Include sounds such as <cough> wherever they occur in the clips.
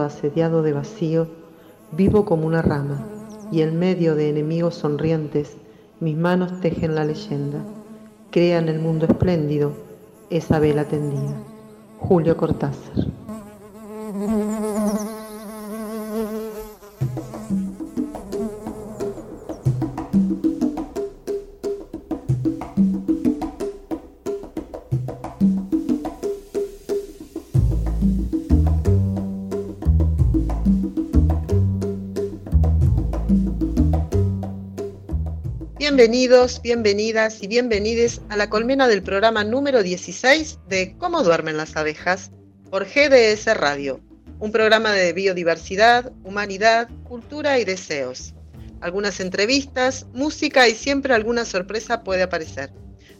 asediado de vacío, vivo como una rama, y en medio de enemigos sonrientes, mis manos tejen la leyenda. Crean el mundo espléndido, esa vela tendida. Julio Cortázar. Bienvenidos, bienvenidas y bienvenides a la colmena del programa número 16 de Cómo duermen las abejas por GDS Radio, un programa de biodiversidad, humanidad, cultura y deseos. Algunas entrevistas, música y siempre alguna sorpresa puede aparecer.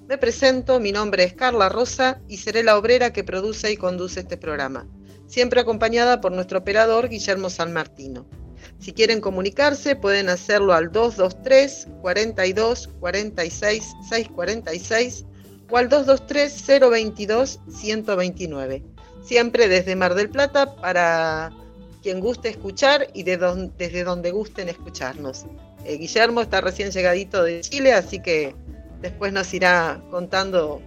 Me presento, mi nombre es Carla Rosa y seré la obrera que produce y conduce este programa, siempre acompañada por nuestro operador Guillermo San Martino. Si quieren comunicarse, pueden hacerlo al 223 42 46 646 o al 223 022 129. Siempre desde Mar del Plata para quien guste escuchar y de desde donde gusten escucharnos. Eh, Guillermo está recién llegadito de Chile, así que después nos irá contando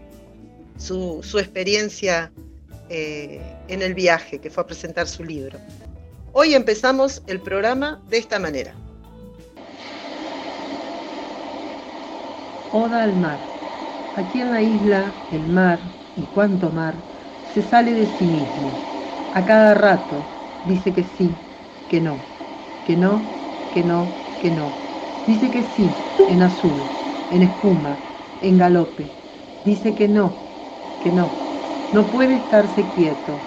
su, su experiencia eh, en el viaje que fue a presentar su libro. Hoy empezamos el programa de esta manera. Oda al mar. Aquí en la isla, el mar, y cuánto mar, se sale de sí mismo. A cada rato dice que sí, que no, que no, que no, que no. Dice que sí, en azul, en espuma, en galope. Dice que no, que no. No puede estarse quieto.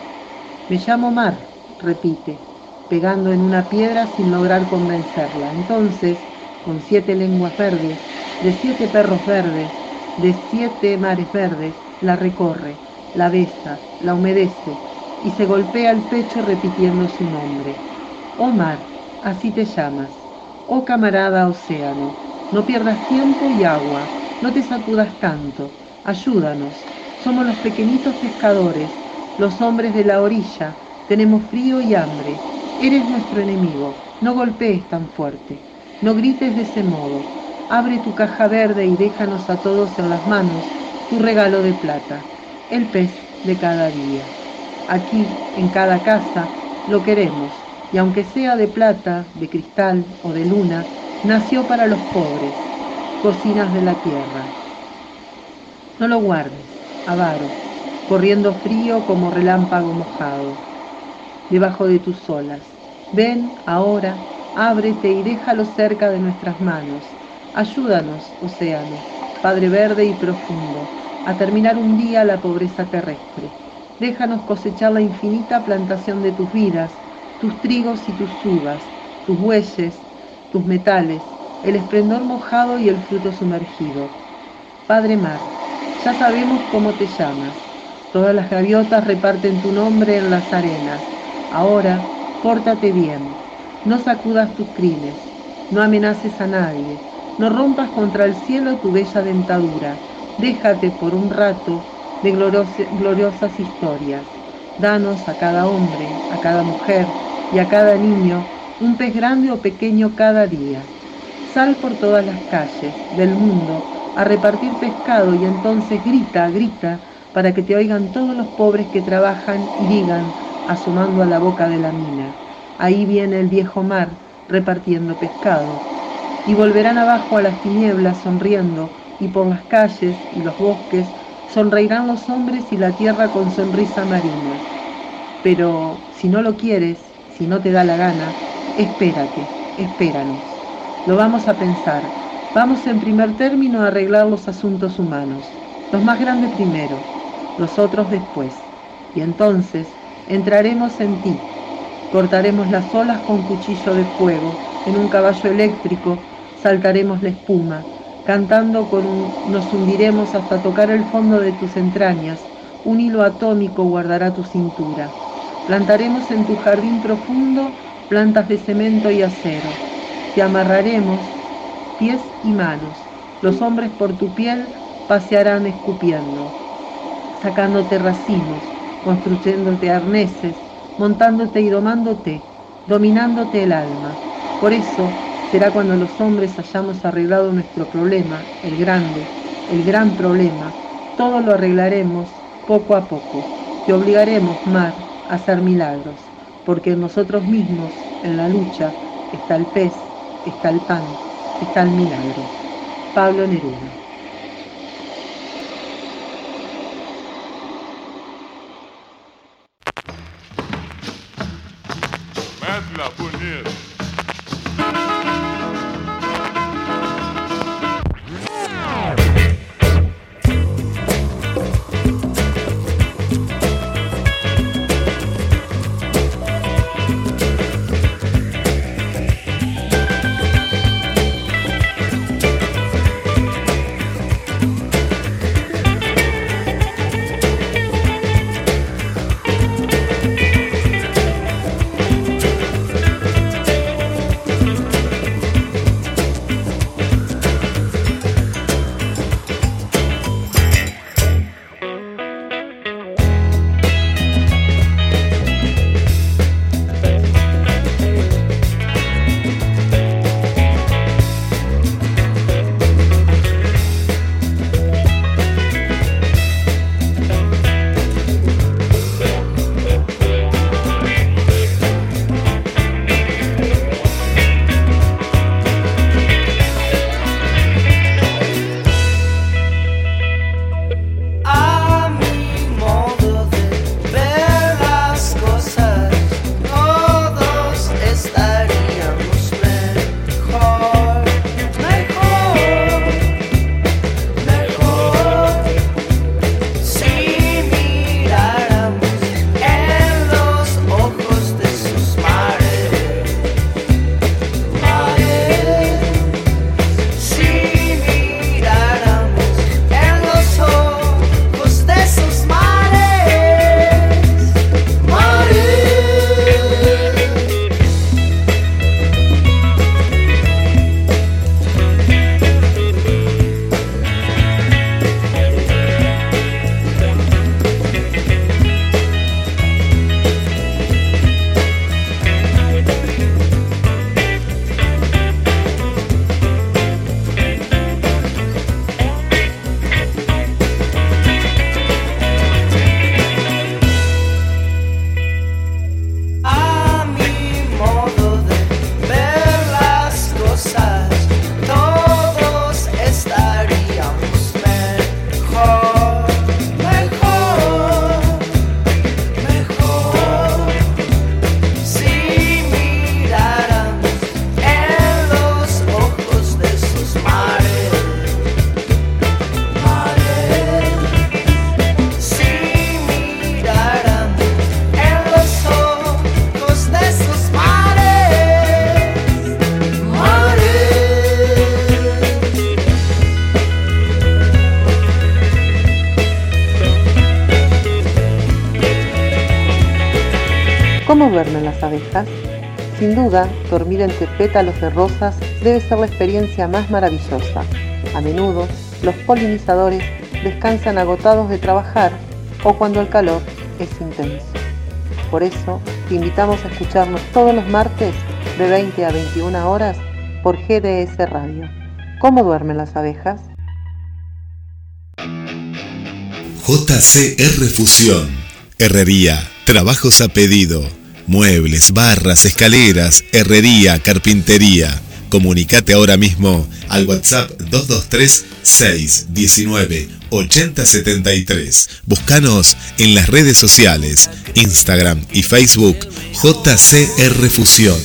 Me llamo mar, repite, pegando en una piedra sin lograr convencerla. Entonces, con siete lenguas verdes, de siete perros verdes, de siete mares verdes, la recorre, la besa, la humedece y se golpea el pecho repitiendo su nombre. Oh mar, así te llamas. Oh camarada océano, no pierdas tiempo y agua, no te sacudas tanto, ayúdanos. Somos los pequeñitos pescadores, los hombres de la orilla, tenemos frío y hambre. Eres nuestro enemigo, no golpees tan fuerte, no grites de ese modo. Abre tu caja verde y déjanos a todos en las manos tu regalo de plata, el pez de cada día. Aquí, en cada casa, lo queremos, y aunque sea de plata, de cristal o de luna, nació para los pobres, cocinas de la tierra. No lo guardes, avaro, corriendo frío como relámpago mojado, debajo de tus olas. Ven ahora, ábrete y déjalo cerca de nuestras manos. Ayúdanos, océano, Padre verde y profundo, a terminar un día la pobreza terrestre. Déjanos cosechar la infinita plantación de tus vidas, tus trigos y tus uvas, tus bueyes, tus metales, el esplendor mojado y el fruto sumergido. Padre Mar, ya sabemos cómo te llamas. Todas las gaviotas reparten tu nombre en las arenas. Ahora, pórtate bien. No sacudas tus crines. No amenaces a nadie. No rompas contra el cielo tu bella dentadura. Déjate por un rato de gloriosas historias. Danos a cada hombre, a cada mujer y a cada niño un pez grande o pequeño cada día. Sal por todas las calles del mundo a repartir pescado y entonces grita, grita, para que te oigan todos los pobres que trabajan y digan, asomando a la boca de la mina, ahí viene el viejo mar repartiendo pescado. Y volverán abajo a las tinieblas sonriendo y por las calles y los bosques sonreirán los hombres y la tierra con sonrisa marina. Pero si no lo quieres, si no te da la gana, espérate, espéranos. Lo vamos a pensar. Vamos en primer término a arreglar los asuntos humanos. Los más grandes primero, los otros después. Y entonces entraremos en ti. Cortaremos las olas con cuchillo de fuego. En un caballo eléctrico saltaremos la espuma Cantando con un, nos hundiremos hasta tocar el fondo de tus entrañas. Un hilo atómico guardará tu cintura. Plantaremos en tu jardín profundo plantas de cemento y acero. Te amarraremos pies y manos. Los hombres por tu piel pasearán escupiendo, sacándote racimos, construyéndote arneses, montándote y domándote, dominándote el alma. Por eso Será cuando los hombres hayamos arreglado nuestro problema, el grande, el gran problema, todo lo arreglaremos poco a poco. Te obligaremos, Mar, a hacer milagros, porque en nosotros mismos, en la lucha, está el pez, está el pan, está el milagro. Pablo Neruda. Abejas? Sin duda, dormir entre pétalos de rosas debe ser la experiencia más maravillosa. A menudo, los polinizadores descansan agotados de trabajar o cuando el calor es intenso. Por eso, te invitamos a escucharnos todos los martes de 20 a 21 horas por GDS Radio. ¿Cómo duermen las abejas? JCR Fusión. Herrería. Trabajos a pedido Muebles, barras, escaleras, herrería, carpintería. Comunicate ahora mismo al WhatsApp 223 619 8073. Búscanos en las redes sociales, Instagram y Facebook, JCR Fusión.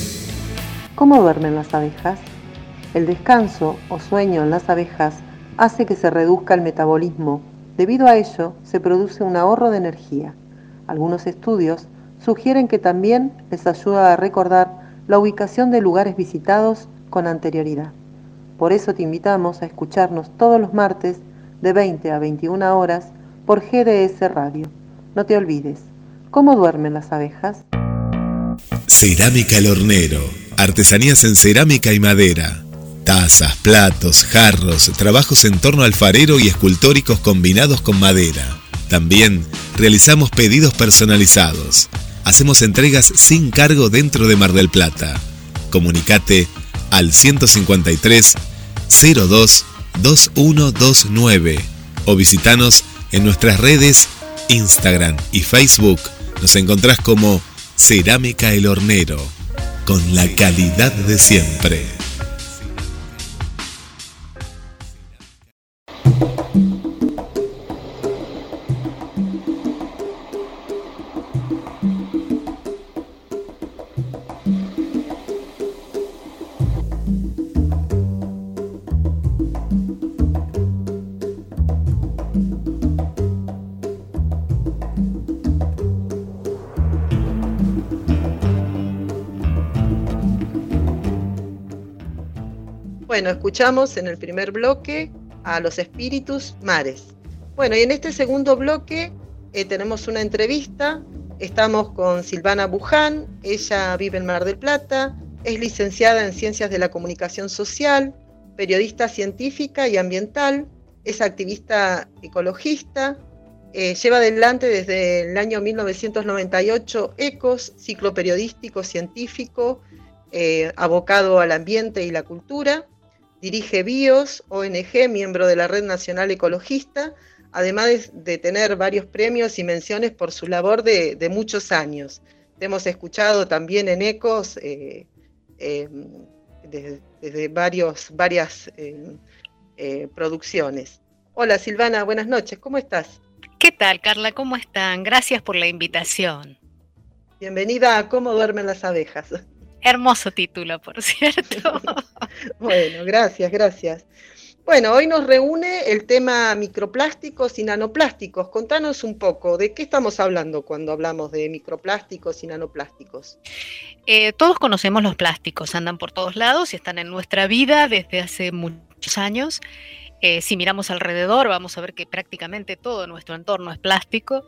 ¿Cómo duermen las abejas? El descanso o sueño en las abejas hace que se reduzca el metabolismo. Debido a ello, se produce un ahorro de energía. Algunos estudios sugieren que también les ayuda a recordar la ubicación de lugares visitados con anterioridad. Por eso te invitamos a escucharnos todos los martes de 20 a 21 horas por GDS Radio. No te olvides, ¿cómo duermen las abejas? Cerámica El Hornero. Artesanías en cerámica y madera. Tazas, platos, jarros, trabajos en torno alfarero y escultóricos combinados con madera. También realizamos pedidos personalizados. Hacemos entregas sin cargo dentro de Mar del Plata. Comunicate al 153 02 2129 o visitanos en nuestras redes Instagram y Facebook. Nos encontrás como Cerámica El Hornero, con la calidad de siempre. Escuchamos en el primer bloque a los espíritus mares. Bueno, y en este segundo bloque eh, tenemos una entrevista. Estamos con Silvana Buján, ella vive en Mar del Plata, es licenciada en Ciencias de la Comunicación Social, periodista científica y ambiental, es activista ecologista, eh, lleva adelante desde el año 1998 ECOS, ciclo periodístico científico, eh, abocado al ambiente y la cultura, dirige BIOS, ONG, miembro de la Red Nacional Ecologista, además de, de tener varios premios y menciones por su labor de, de muchos años. Te hemos escuchado también en ECOS eh, eh, desde, desde varios, varias eh, eh, producciones. Hola Silvana, buenas noches, ¿cómo estás? ¿Qué tal, Carla? ¿Cómo están? Gracias por la invitación. Bienvenida a Cómo duermen las abejas. Hermoso título, por <laughs> cierto. bueno, gracias, gracias. Bueno, hoy nos reúne el tema microplásticos y nanoplásticos. Contanos un poco, ¿de qué estamos hablando cuando hablamos de microplásticos y nanoplásticos? Eh, todos conocemos los plásticos, andan por todos lados y están en nuestra vida desde hace muchos años. Eh, si miramos alrededor, vamos a ver que prácticamente todo nuestro entorno es plástico.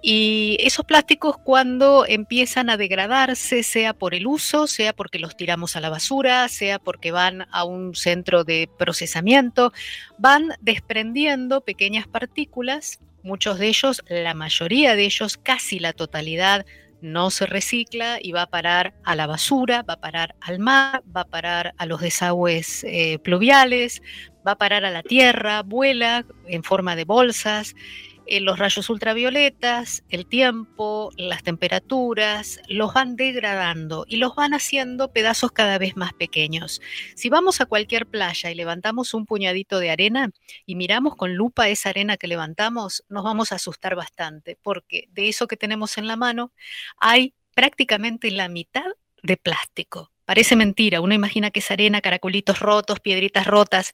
Y esos plásticos cuando empiezan a degradarse, sea por el uso, sea porque los tiramos a la basura, sea porque van a un centro de procesamiento, van desprendiendo pequeñas partículas. Muchos de ellos, la mayoría de ellos, casi la totalidad, no se recicla y va a parar a la basura, va a parar al mar, va a parar a los desagües eh, pluviales, va a parar a la tierra, vuela en forma de bolsas. Eh, los rayos ultravioletas, el tiempo, las temperaturas, los van degradando y los van haciendo pedazos cada vez más pequeños. Si vamos a cualquier playa y levantamos un puñadito de arena y miramos con lupa esa arena que levantamos, nos vamos a asustar bastante, porque de eso que tenemos en la mano hay prácticamente la mitad de plástico. Parece mentira, uno imagina que es arena, caracolitos rotos, piedritas rotas,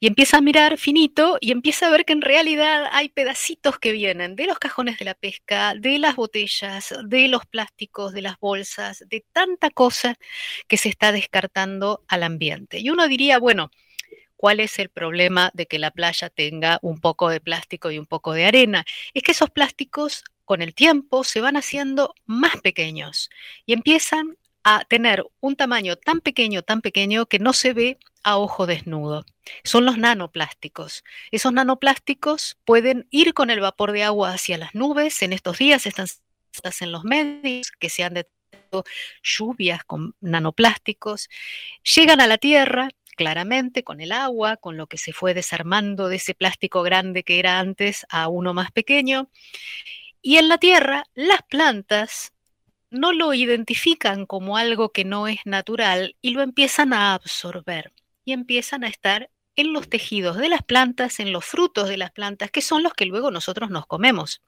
y empieza a mirar finito y empieza a ver que en realidad hay pedacitos que vienen de los cajones de la pesca, de las botellas, de los plásticos, de las bolsas, de tanta cosa que se está descartando al ambiente. Y uno diría, bueno, ¿cuál es el problema de que la playa tenga un poco de plástico y un poco de arena? Es que esos plásticos con el tiempo se van haciendo más pequeños y empiezan a tener un tamaño tan pequeño, tan pequeño que no se ve a ojo desnudo. Son los nanoplásticos. Esos nanoplásticos pueden ir con el vapor de agua hacia las nubes. En estos días están en los medios que se han detectado lluvias con nanoplásticos. Llegan a la Tierra, claramente, con el agua, con lo que se fue desarmando de ese plástico grande que era antes a uno más pequeño. Y en la Tierra, las plantas no lo identifican como algo que no es natural y lo empiezan a absorber y empiezan a estar en los tejidos de las plantas, en los frutos de las plantas, que son los que luego nosotros nos comemos.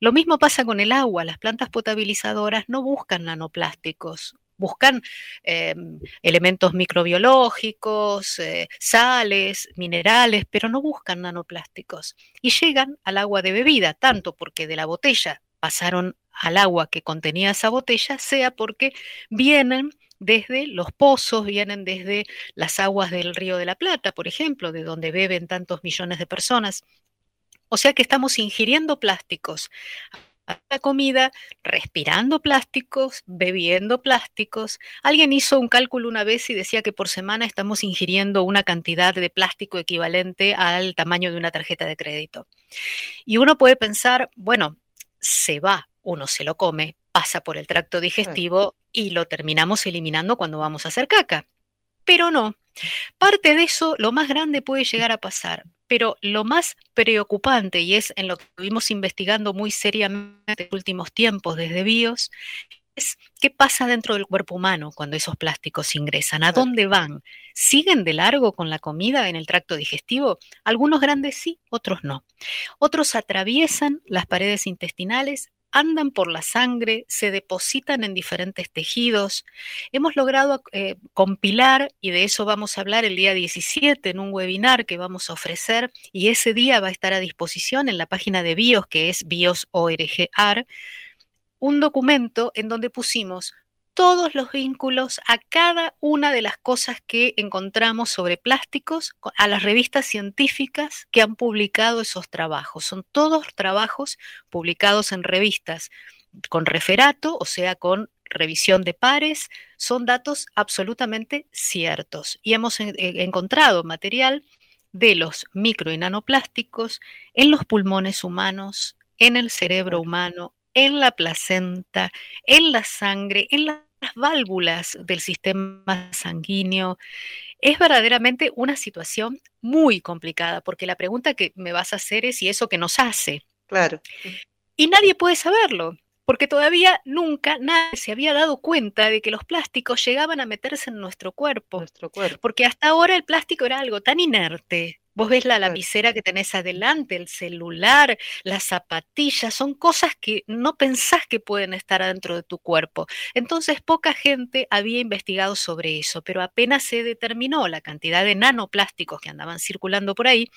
Lo mismo pasa con el agua. Las plantas potabilizadoras no buscan nanoplásticos, buscan eh, elementos microbiológicos, eh, sales, minerales, pero no buscan nanoplásticos. Y llegan al agua de bebida, tanto porque de la botella pasaron al agua que contenía esa botella, sea porque vienen desde los pozos, vienen desde las aguas del río de la Plata, por ejemplo, de donde beben tantos millones de personas. O sea que estamos ingiriendo plásticos a la comida, respirando plásticos, bebiendo plásticos. Alguien hizo un cálculo una vez y decía que por semana estamos ingiriendo una cantidad de plástico equivalente al tamaño de una tarjeta de crédito. Y uno puede pensar, bueno, se va, uno se lo come, pasa por el tracto digestivo y lo terminamos eliminando cuando vamos a hacer caca. Pero no. Parte de eso, lo más grande puede llegar a pasar, pero lo más preocupante, y es en lo que estuvimos investigando muy seriamente en los últimos tiempos desde BIOS, es qué pasa dentro del cuerpo humano cuando esos plásticos ingresan, a dónde van, siguen de largo con la comida en el tracto digestivo, algunos grandes sí, otros no. Otros atraviesan las paredes intestinales, andan por la sangre, se depositan en diferentes tejidos. Hemos logrado eh, compilar, y de eso vamos a hablar el día 17 en un webinar que vamos a ofrecer, y ese día va a estar a disposición en la página de BIOS, que es BIOS.org.ar, un documento en donde pusimos todos los vínculos a cada una de las cosas que encontramos sobre plásticos a las revistas científicas que han publicado esos trabajos. Son todos trabajos publicados en revistas con referato, o sea, con revisión de pares, son datos absolutamente ciertos. Y hemos encontrado material de los micro y nanoplásticos en los pulmones humanos, en el cerebro humano, en la placenta, en la sangre, en las válvulas del sistema sanguíneo. Es verdaderamente una situación muy complicada, porque la pregunta que me vas a hacer es, ¿y eso que nos hace? Claro. Y nadie puede saberlo, porque todavía nunca nadie se había dado cuenta de que los plásticos llegaban a meterse en nuestro cuerpo. Nuestro cuerpo. Porque hasta ahora el plástico era algo tan inerte, Vos ves la lapicera que tenés adelante, el celular, las zapatillas, son cosas que no pensás que pueden estar adentro de tu cuerpo. Entonces, poca gente había investigado sobre eso, pero apenas se determinó la cantidad de nanoplásticos que andaban circulando por ahí,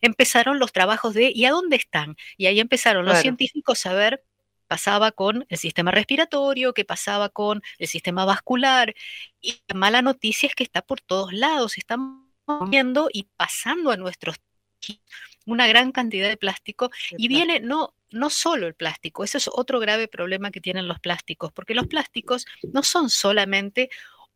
empezaron los trabajos de ¿y a dónde están? Y ahí empezaron los científicos a ver pasaba con el sistema respiratorio, qué pasaba con el sistema vascular. Y la mala noticia es que está por todos lados, estamos viendo y pasando a nuestros <laughs> una gran cantidad de plástico y viene no no solo el plástico, ese es otro grave problema que tienen los plásticos, porque los plásticos no son solamente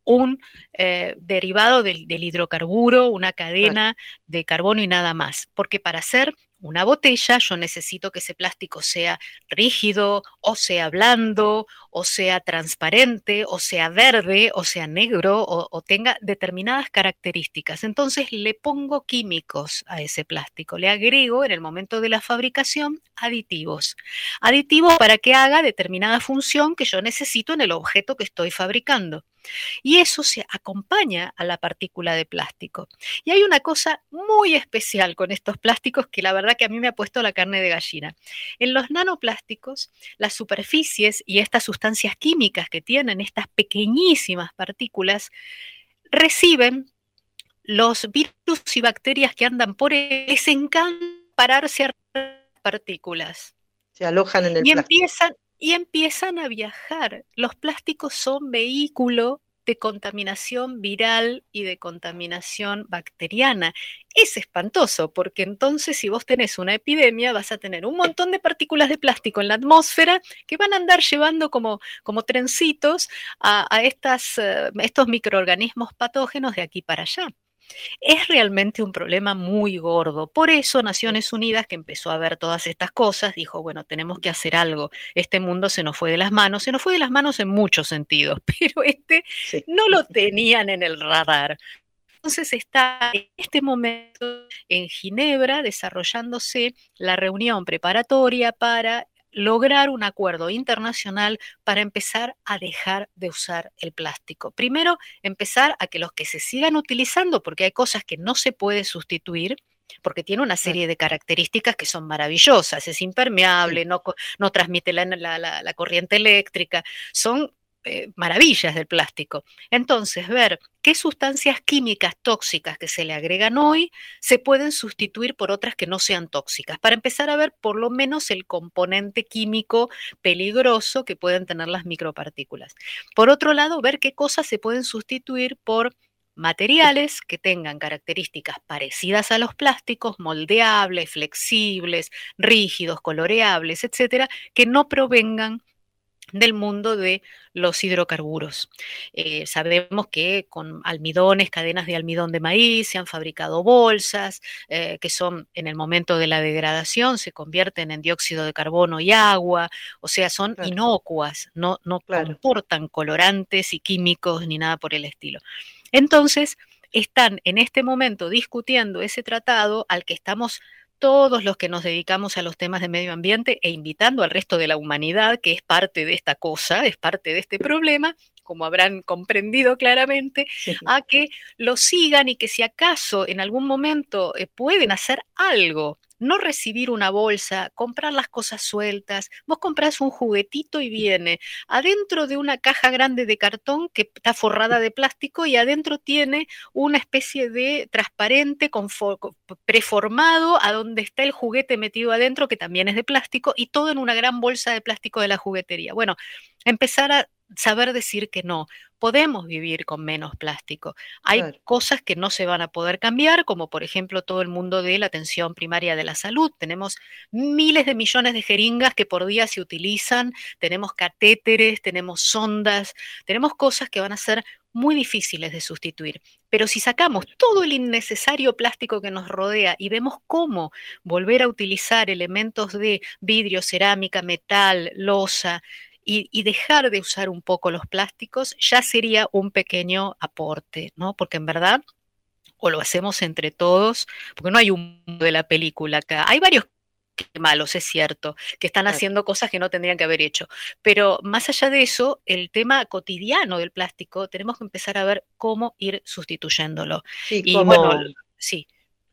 un eh, derivado del, del hidrocarburo, una cadena de carbono y nada más, porque para hacer una botella yo necesito que ese plástico sea rígido, o sea blando, o sea transparente, o sea verde, o sea negro, o, tenga determinadas características. Entonces le pongo químicos a ese plástico, le agrego en el momento de la fabricación aditivos. Aditivos para que haga determinada función que yo necesito en el objeto que estoy fabricando. Y eso se acompaña a la partícula de plástico. Y hay una cosa muy especial con estos plásticos que la verdad que a mí me ha puesto la carne de gallina. En los nanoplásticos, las superficies y estas sustancias químicas que tienen estas pequeñísimas partículas reciben los virus y bacterias que andan por él, les encanta pararse a partículas Se alojan en el y plástico. empiezan, y empiezan a viajar. Los plásticos son vehículo de contaminación viral y de contaminación bacteriana. Es espantoso, porque entonces si vos tenés una epidemia, vas a tener un montón de partículas de plástico en la atmósfera que van a andar llevando como, como trencitos a, estas, eh, estos microorganismos patógenos de aquí para allá. Es realmente un problema muy gordo. Por eso Naciones Unidas, que empezó a ver todas estas cosas, dijo, bueno, tenemos que hacer algo. Este mundo se nos fue de las manos, se nos fue de las manos en muchos sentidos, <laughs> pero este Sí. no lo tenían en el radar. Entonces está en este momento en Ginebra desarrollándose la reunión preparatoria para lograr un acuerdo internacional para empezar a dejar de usar el plástico. Primero, empezar a que los que se sigan utilizando, porque hay cosas que no se puede sustituir, porque tiene una serie de características que son maravillosas, es impermeable, no, no transmite la, la, la, corriente eléctrica, son eh, maravillas del plástico. Entonces, ver qué sustancias químicas tóxicas que se le agregan hoy se pueden sustituir por otras que no sean tóxicas, para empezar a ver por lo menos el componente químico peligroso que pueden tener las micropartículas. Por otro lado, ver qué cosas se pueden sustituir por materiales que tengan características parecidas a los plásticos, moldeables, flexibles, rígidos, coloreables, etcétera, que no provengan del mundo de los hidrocarburos. Eh, sabemos que con almidones, cadenas de almidón de maíz, se han fabricado bolsas eh, que son en el momento de la degradación, se convierten en dióxido de carbono y agua, o sea, son claro. inocuas, no, no claro. comportan colorantes y químicos ni nada por el estilo. Entonces, están en este momento discutiendo ese tratado al que estamos todos los que nos dedicamos a los temas de medio ambiente e invitando al resto de la humanidad, que es parte de esta cosa, es parte de este problema, como habrán comprendido claramente, a que lo sigan y que si acaso en algún momento eh, pueden hacer algo no recibir una bolsa, comprar las cosas sueltas. Vos compras un juguetito y viene adentro de una caja grande de cartón que está forrada de plástico y adentro tiene una especie de transparente con preformado a donde está el juguete metido adentro que también es de plástico y todo en una gran bolsa de plástico de la juguetería. Bueno, empezar a saber decir que no. Podemos vivir con menos plástico. Hay claro. cosas que no se van a poder cambiar, como por ejemplo todo el mundo de la atención primaria de la salud. Tenemos miles de millones de jeringas que por día se utilizan, tenemos catéteres, tenemos sondas, tenemos cosas que van a ser muy difíciles de sustituir. Pero si sacamos todo el innecesario plástico que nos rodea y vemos cómo volver a utilizar elementos de vidrio, cerámica, metal, losa, y, y, dejar de usar un poco los plásticos ya sería un pequeño aporte, ¿no? Porque en verdad, o lo hacemos entre todos, porque no hay un de la película acá, hay varios malos, es cierto, que están haciendo cosas que no tendrían que haber hecho. Pero más allá de eso, el tema cotidiano del plástico, tenemos que empezar a ver cómo ir sustituyéndolo. Sí, y como... bueno, sí,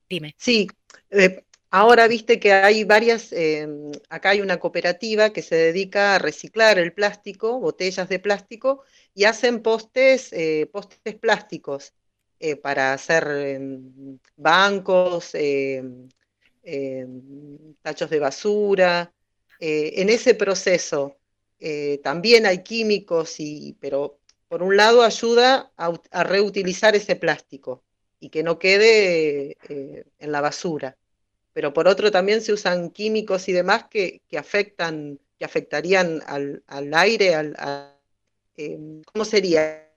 dime. Sí, eh, Ahora viste que hay varias, eh, acá hay una cooperativa que se dedica a reciclar el plástico, botellas de plástico, y hacen postes, eh, postes plásticos eh, para hacer bancos, tachos de basura. en ese proceso también hay químicos, y, pero por un lado ayuda a reutilizar ese plástico y que no quede en la basura pero por otro también se usan químicos y demás que, que afectan, que afectarían al, al aire, al, eh, ¿cómo sería?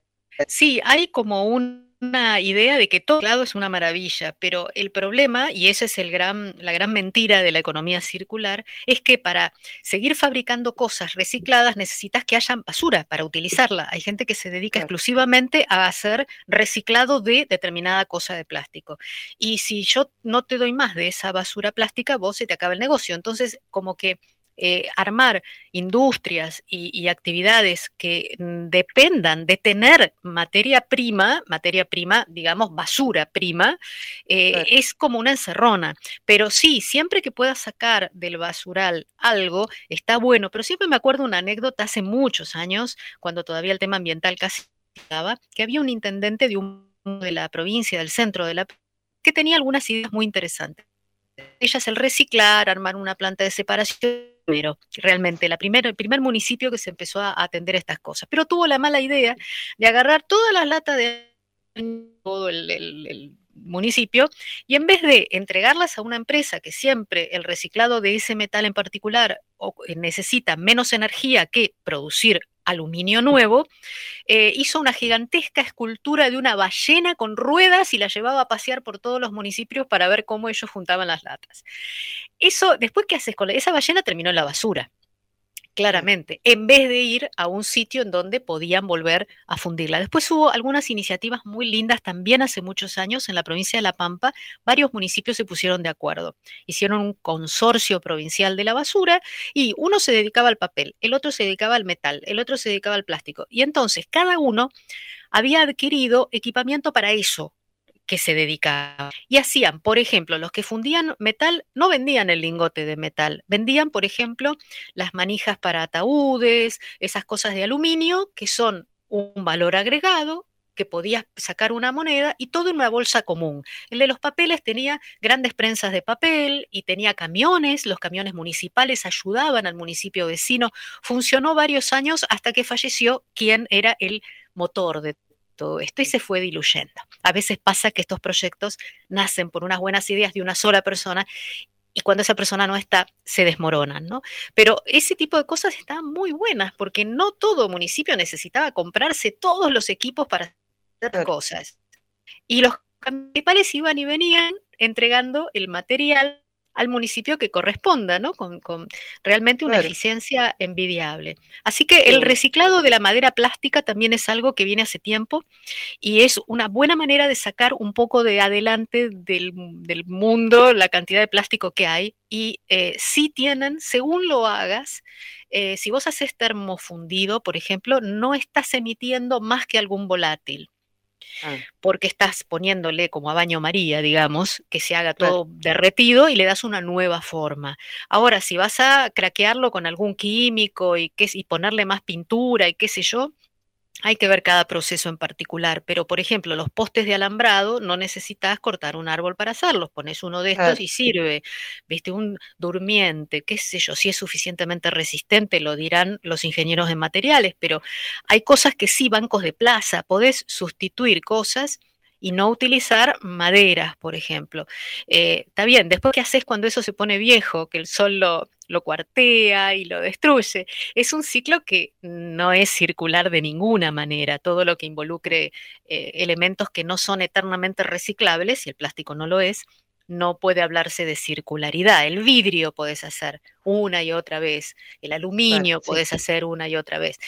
Sí, hay como un, una idea de que todo lado es una maravilla, pero el problema, y esa es el gran, la gran mentira de la economía circular, es que para seguir fabricando cosas recicladas necesitas que haya basura para utilizarla. Hay gente que se dedica exclusivamente a hacer reciclado de determinada cosa de plástico. Y si yo no te doy más de esa basura plástica, vos se te acaba el negocio. Entonces, como que eh, armar industrias y, y, actividades que mm, dependan de tener materia prima, materia prima, digamos, basura prima, eh, claro. es como una encerrona. Pero sí, siempre que puedas sacar del basural algo, está bueno. Pero siempre me acuerdo una anécdota hace muchos años, cuando todavía el tema ambiental casi estaba, que había un intendente de, un, de la provincia, del centro de la que tenía algunas ideas muy interesantes. Ellas el reciclar, armar una planta de separación primero, realmente, la el primer municipio que se empezó a, atender estas cosas. Pero tuvo la mala idea de agarrar todas las latas de todo el, municipio y en vez de entregarlas a una empresa que siempre el reciclado de ese metal en particular necesita menos energía que producir aluminio nuevo, eh, hizo una gigantesca escultura de una ballena con ruedas y la llevaba a pasear por todos los municipios para ver cómo ellos juntaban las latas. Eso, después, ¿qué haces con la, esa ballena? Terminó en la basura. Claramente, en vez de ir a un sitio en donde podían volver a fundirla. Después hubo algunas iniciativas muy lindas también hace muchos años en la provincia de La Pampa. Varios municipios se pusieron de acuerdo. Hicieron un consorcio provincial de la basura y uno se dedicaba al papel, el otro se dedicaba al metal, el otro se dedicaba al plástico. Y entonces cada uno había adquirido equipamiento para eso, que se dedicaban. Y hacían, por ejemplo, los que fundían metal no vendían el lingote de metal, vendían, por ejemplo, las manijas para ataúdes, esas cosas de aluminio que son un valor agregado que podías sacar una moneda y todo en una bolsa común. El de los papeles tenía grandes prensas de papel y tenía camiones, los camiones municipales ayudaban al municipio vecino. Funcionó varios años hasta que falleció quien era el motor de todo esto y se fue diluyendo. A veces pasa que estos proyectos nacen por unas buenas ideas de una sola persona y cuando esa persona no está, se desmoronan, ¿no? Pero ese tipo de cosas estaban muy buenas porque no todo municipio necesitaba comprarse todos los equipos para hacer cosas. Y los municipales iban y venían entregando el material al municipio que corresponda, ¿no? Con, con realmente una Claro. eficiencia envidiable. Así que el reciclado de la madera plástica también es algo que viene hace tiempo y es una buena manera de sacar un poco de adelante del, del mundo la cantidad de plástico que hay. Y eh, sí tienen, según lo hagas, eh, si vos haces termofundido, por ejemplo, no estás emitiendo más que algún volátil Ah, porque estás poniéndole como a baño María, digamos, que se haga Claro. todo derretido y le das una nueva forma. Ahora, si vas a craquearlo con algún químico y, qué, y ponerle más pintura y qué sé yo, hay que ver cada proceso en particular, pero por ejemplo, los postes de alambrado no necesitas cortar un árbol para hacerlos, pones uno de estos Claro. y sirve. Viste, un durmiente, qué sé yo, si es suficientemente resistente, lo dirán los ingenieros de materiales, pero hay cosas que sí, bancos de plaza, podés sustituir cosas y no utilizar maderas, por ejemplo. Eh, está bien, después, ¿qué haces cuando eso se pone viejo? Que el sol lo, lo cuartea y lo destruye. Es un ciclo que no es circular de ninguna manera. Todo lo que involucre eh, elementos que no son eternamente reciclables, y el plástico no lo es, no puede hablarse de circularidad. El vidrio podés hacer una y otra vez, el aluminio sí. podés hacer una y otra vez,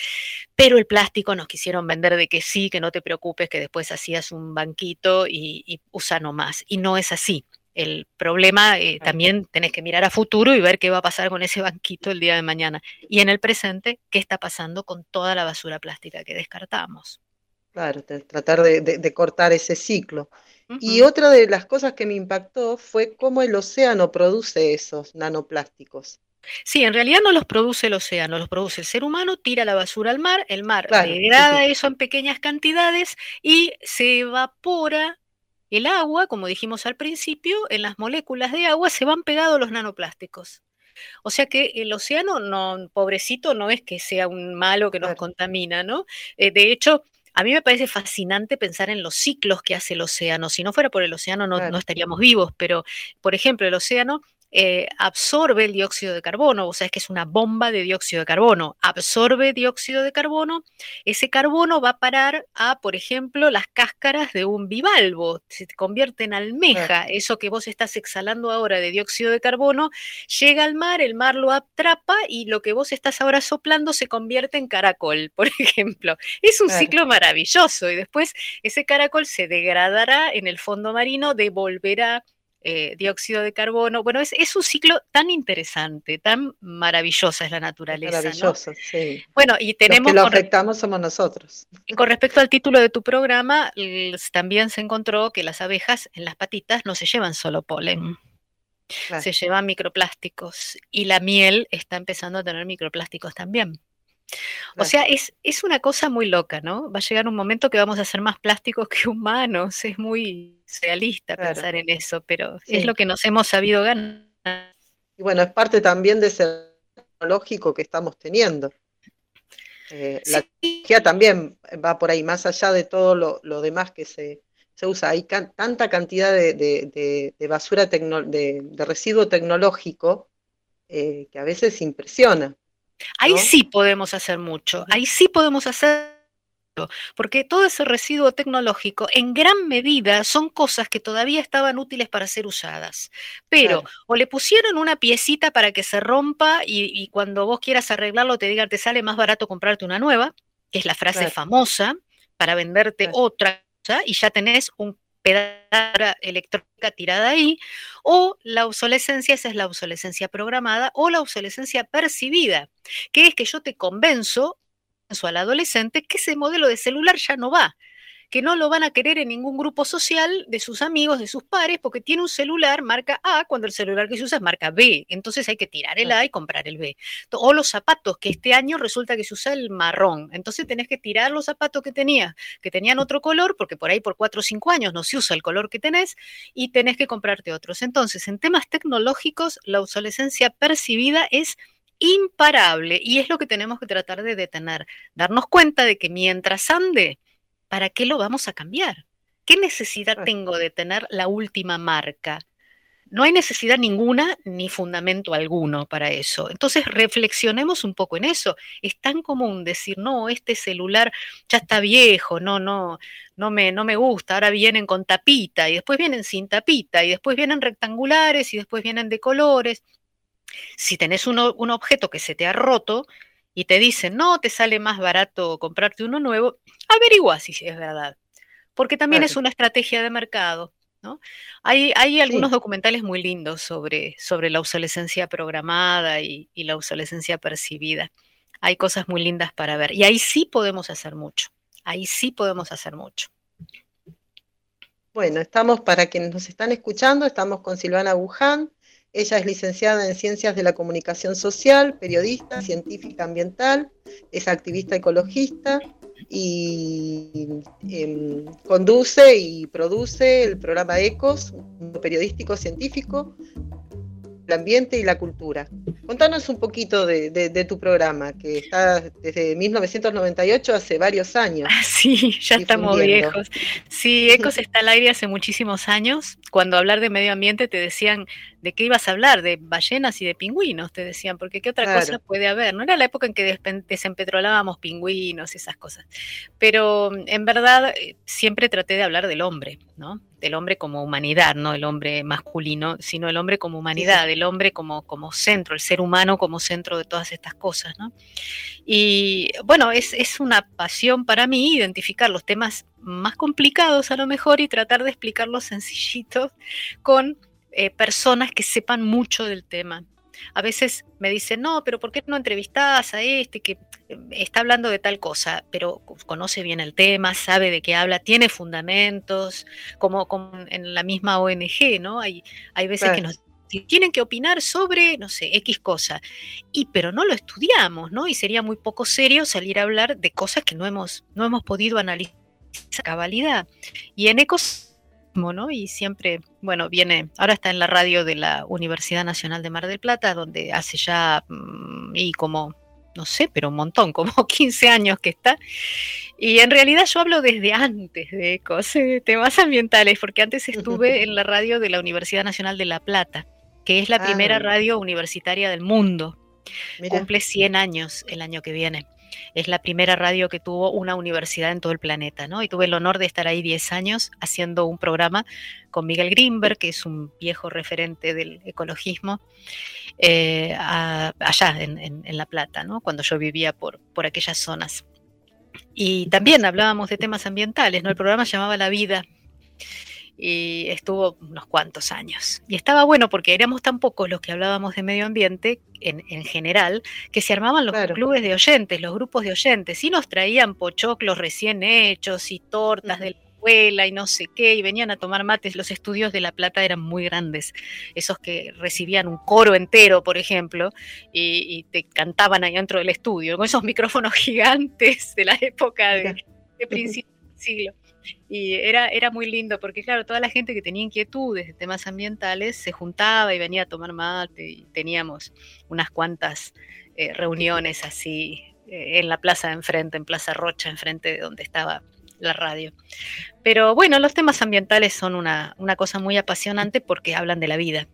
pero el plástico nos quisieron vender de que sí, que no te preocupes, que después hacías un banquito y, y usa nomás. Y no es así. El problema eh, Claro. también tenés que mirar a futuro y ver qué va a pasar con ese banquito el día de mañana. Y en el presente, qué está pasando con toda la basura plástica que descartamos. claro, tratar de, de- de cortar ese ciclo. Y otra de las cosas que me impactó fue cómo el océano produce esos nanoplásticos. Sí, en realidad no los produce el océano, los produce el ser humano, tira la basura al mar, el mar Claro, sí, degrada sí. eso en pequeñas cantidades y se evapora el agua, como dijimos al principio, en las moléculas de agua se van pegados los nanoplásticos. O sea que el océano, no, pobrecito, no es que sea un malo que nos Claro. contamina, ¿no? Eh, de hecho, a mí me parece fascinante pensar en los ciclos que hace el océano. Si no fuera por el océano, no, estaríamos vivos, pero, por ejemplo, el océano eh, absorbe el dióxido de carbono, o sea, es que es una bomba de dióxido de carbono, absorbe dióxido de carbono, ese carbono va a parar a, por ejemplo, las cáscaras de un bivalvo, se convierte en almeja, eso que vos estás exhalando ahora de dióxido de carbono, llega al mar, el mar lo atrapa y lo que vos estás ahora soplando se convierte en caracol, <laughs> por ejemplo. Es un ciclo maravilloso y después ese caracol se degradará en el fondo marino, devolverá eh, dióxido de carbono. Bueno, es, es un ciclo tan interesante, tan maravillosa es la naturaleza. ¿no? maravilloso, sí. Bueno, y Los tenemos que lo afectamos somos nosotros. y con respecto al título de tu programa, también se encontró que las abejas en las patitas no se llevan solo polen, Claro. se llevan microplásticos y la miel está empezando a tener microplásticos también. O sea, es, es una cosa muy loca, ¿no? Va a llegar un momento que vamos a ser más plásticos que humanos. Es muy realista Claro. pensar en eso, pero Sí. es lo que nos hemos sabido ganar. Y bueno, es parte también de ese tecnológico que estamos teniendo. Eh, la tecnología también va por ahí, más allá de todo lo, lo demás que se, se usa. Hay can- tanta cantidad de, de- de- de basura, tecno- de, de residuo tecnológico eh, que a veces impresiona. ahí sí podemos hacer mucho. Ahí sí podemos hacer porque todo ese residuo tecnológico en gran medida son cosas que todavía estaban útiles para ser usadas, pero Claro. o le pusieron una piecita para que se rompa y, y cuando vos quieras arreglarlo te digan te sale más barato comprarte una nueva, que es la frase Claro. famosa para venderte Claro. otra cosa y ya tenés un pedazo de electrónica tirada ahí, o la obsolescencia, esa es la obsolescencia programada o la obsolescencia percibida, que es que yo te convenzo al adolescente que ese modelo de celular ya no va, que no lo van a querer en ningún grupo social de sus amigos, de sus pares, porque tiene un celular marca A cuando el celular que se usa es marca B. Entonces hay que tirar el A y comprar el B. O los zapatos, que este año resulta que se usa el marrón. Entonces tenés que tirar los zapatos que tenías, que tenían otro color, porque por ahí por 4 o 5 años no se usa el color que tenés, y tenés que comprarte otros. Entonces, en temas tecnológicos, la obsolescencia percibida es imparable y es lo que tenemos que tratar de detener, darnos cuenta de que mientras ande, ¿para qué lo vamos a cambiar? ¿Qué necesidad tengo de tener la última marca? No hay necesidad ninguna ni fundamento alguno para eso. Entonces reflexionemos un poco en eso. Es tan común decir, no, este celular ya está viejo, no, no, no me, no me gusta, ahora vienen con tapita y después vienen sin tapita y después vienen rectangulares y después vienen de colores. Si tenés uno- un objeto que se te ha roto y te dicen, no, te sale más barato comprarte uno nuevo, averigua si es verdad, porque también es una estrategia de mercado. ¿no? Hay, hay algunos Sí. documentales muy lindos sobre, sobre la obsolescencia programada y, y la obsolescencia percibida. Hay cosas muy lindas para ver. Y ahí sí podemos hacer mucho. Ahí sí podemos hacer mucho. Bueno, estamos, para quienes nos están escuchando, estamos con Silvana Buján. Ella es licenciada en Ciencias de la Comunicación Social, periodista, científica ambiental, es activista ecologista y em, conduce y produce el programa ECOS, un periodístico científico, el ambiente y la cultura. Contanos un poquito de, de- de tu programa, que está desde 1998, hace varios años. Ah, Sí, ya estamos viejos. Sí, Ecos <laughs> está al aire hace muchísimos años. Cuando hablar de medio ambiente te decían de qué ibas a hablar, de ballenas y de pingüinos, te decían, porque qué otra cosa puede haber. No era la época en que desempetrolábamos pingüinos y esas cosas. Pero en verdad eh, siempre traté de hablar del hombre, ¿no? Del hombre como humanidad, no el hombre masculino, sino el hombre como humanidad, el hombre como, como centro, el ser humano como centro de todas estas cosas, ¿no? Y bueno, es, es una pasión para mí identificar los temas más complicados a lo mejor y tratar de explicarlos sencillitos con eh, personas que sepan mucho del tema. A veces me dicen, no, pero ¿por qué no entrevistás a este que eh, está hablando de tal cosa, pero co- conoce bien el tema, sabe de qué habla, tiene fundamentos, como, como en la misma ONG, ¿no? Hay, hay veces que Claro. nos si tienen que opinar sobre, no sé, X cosa. Y pero no lo estudiamos, ¿no? Y sería muy poco serio salir a hablar de cosas que no hemos, no hemos podido analizar a cabalidad. Y en ¿no? Y siempre, bueno, viene, ahora está en la radio de la Universidad Nacional de Mar del Plata, donde hace ya, mm, y como, no sé, pero un montón, <laughs> como 15 años que está. Y en realidad yo hablo desde antes de ecos, eh, temas ambientales, porque antes estuve <laughs> en la radio de la Universidad Nacional de La Plata, que es la Ah, primera radio universitaria del mundo Mira, cumple 100 años el año que viene. Es la primera radio que tuvo una universidad en todo el planeta, ¿no? Y tuve el honor de estar ahí 10 años haciendo un programa con Miguel Grimberg, que es un viejo referente del ecologismo, eh, allá en, en- en La Plata, ¿no? Cuando yo vivía por, por aquellas zonas. Y también hablábamos de temas ambientales, ¿no? El programa se llamaba La Vida y estuvo unos cuantos años. Y estaba bueno porque éramos tan pocos los que hablábamos de medio ambiente en, en general, que se armaban los Claro. clubes de oyentes, los grupos de oyentes, y nos traían pochoclos recién hechos y tortas de la escuela y no sé qué, y venían a tomar mates. Los estudios de La Plata eran muy grandes, esos que recibían un coro entero, por ejemplo, y, y te cantaban ahí dentro del estudio, con esos micrófonos <laughs> gigantes de la época de, principios del siglo. Y era, era muy lindo porque, claro, toda la gente que tenía inquietudes de temas ambientales se juntaba y venía a tomar mate y teníamos unas cuantas eh, reuniones así eh, en la plaza de enfrente, en Plaza Rocha, enfrente de donde estaba la radio. Pero bueno, los temas ambientales son una, una cosa muy apasionante porque hablan de la vida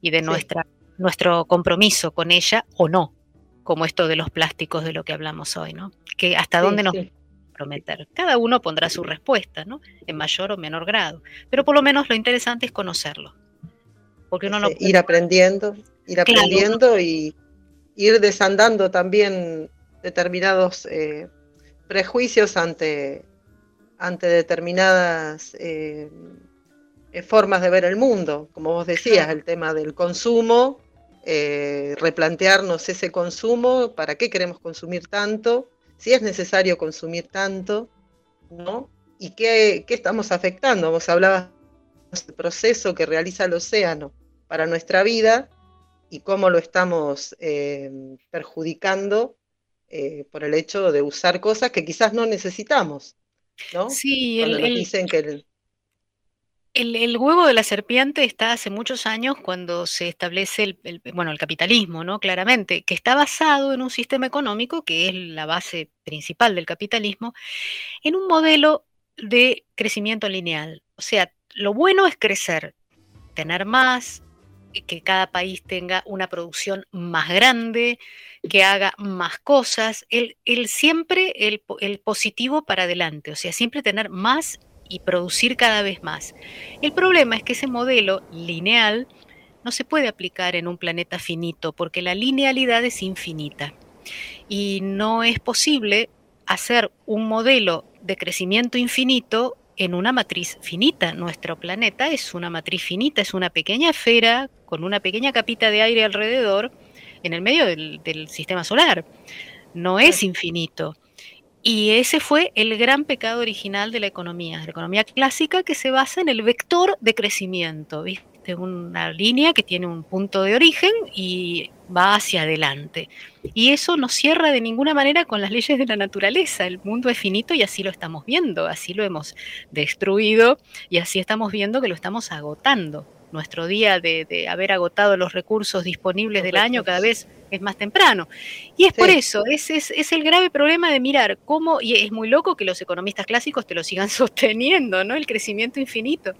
y de Sí. nuestra, nuestro compromiso con ella o no, como esto de los plásticos de lo que hablamos hoy, ¿no? Que hasta Sí, dónde nos sí. Prometer. Cada uno pondrá su respuesta, ¿no? En mayor o menor grado. Pero por lo menos lo interesante es conocerlo. Porque uno no ir aprendiendo, ir aprendiendo y ir desandando también determinados eh, prejuicios ante, ante determinadas eh, eh, formas de ver el mundo. Como vos decías, el tema del consumo, replantearnos ese consumo, para qué queremos consumir tanto, si es necesario consumir tanto, ¿no? Y qué, qué estamos afectando. Vos hablabas del proceso que realiza el océano para nuestra vida y cómo lo estamos eh, perjudicando eh, por el hecho de usar cosas que quizás no necesitamos. ¿no? Sí, el, dicen que el, huevo de la serpiente está hace muchos años cuando se establece el, bueno, el capitalismo, ¿no? Claramente, que está basado en un sistema económico, que es la base principal del capitalismo, en un modelo de crecimiento lineal. O sea, lo bueno es crecer, tener más, que cada país tenga una producción más grande, que haga más cosas, el, siempre el, el, positivo para adelante, o sea, siempre tener más y producir cada vez más. El problema es que ese modelo lineal no se puede aplicar en un planeta finito, porque la linealidad es infinita. Y no es posible hacer un modelo de crecimiento infinito en una matriz finita. Nuestro planeta es una matriz finita, es una pequeña esfera con una pequeña capita de aire alrededor en el medio del, sistema solar. No es infinito. Y ese fue el gran pecado original de la economía, la economía clásica que se basa en el vector de crecimiento, ¿viste? Una línea que tiene un punto de origen y va hacia adelante. Y eso no cierra de ninguna manera con las leyes de la naturaleza. El mundo es finito y así lo estamos viendo, así lo hemos destruido y así estamos viendo que lo estamos agotando nuestro día de, haber agotado los recursos disponibles del año cada vez es más temprano. Y es por eso, es, es, el grave problema de mirar cómo, y es muy loco que los economistas clásicos te lo sigan <laughs> sosteniendo, ¿no? El crecimiento infinito.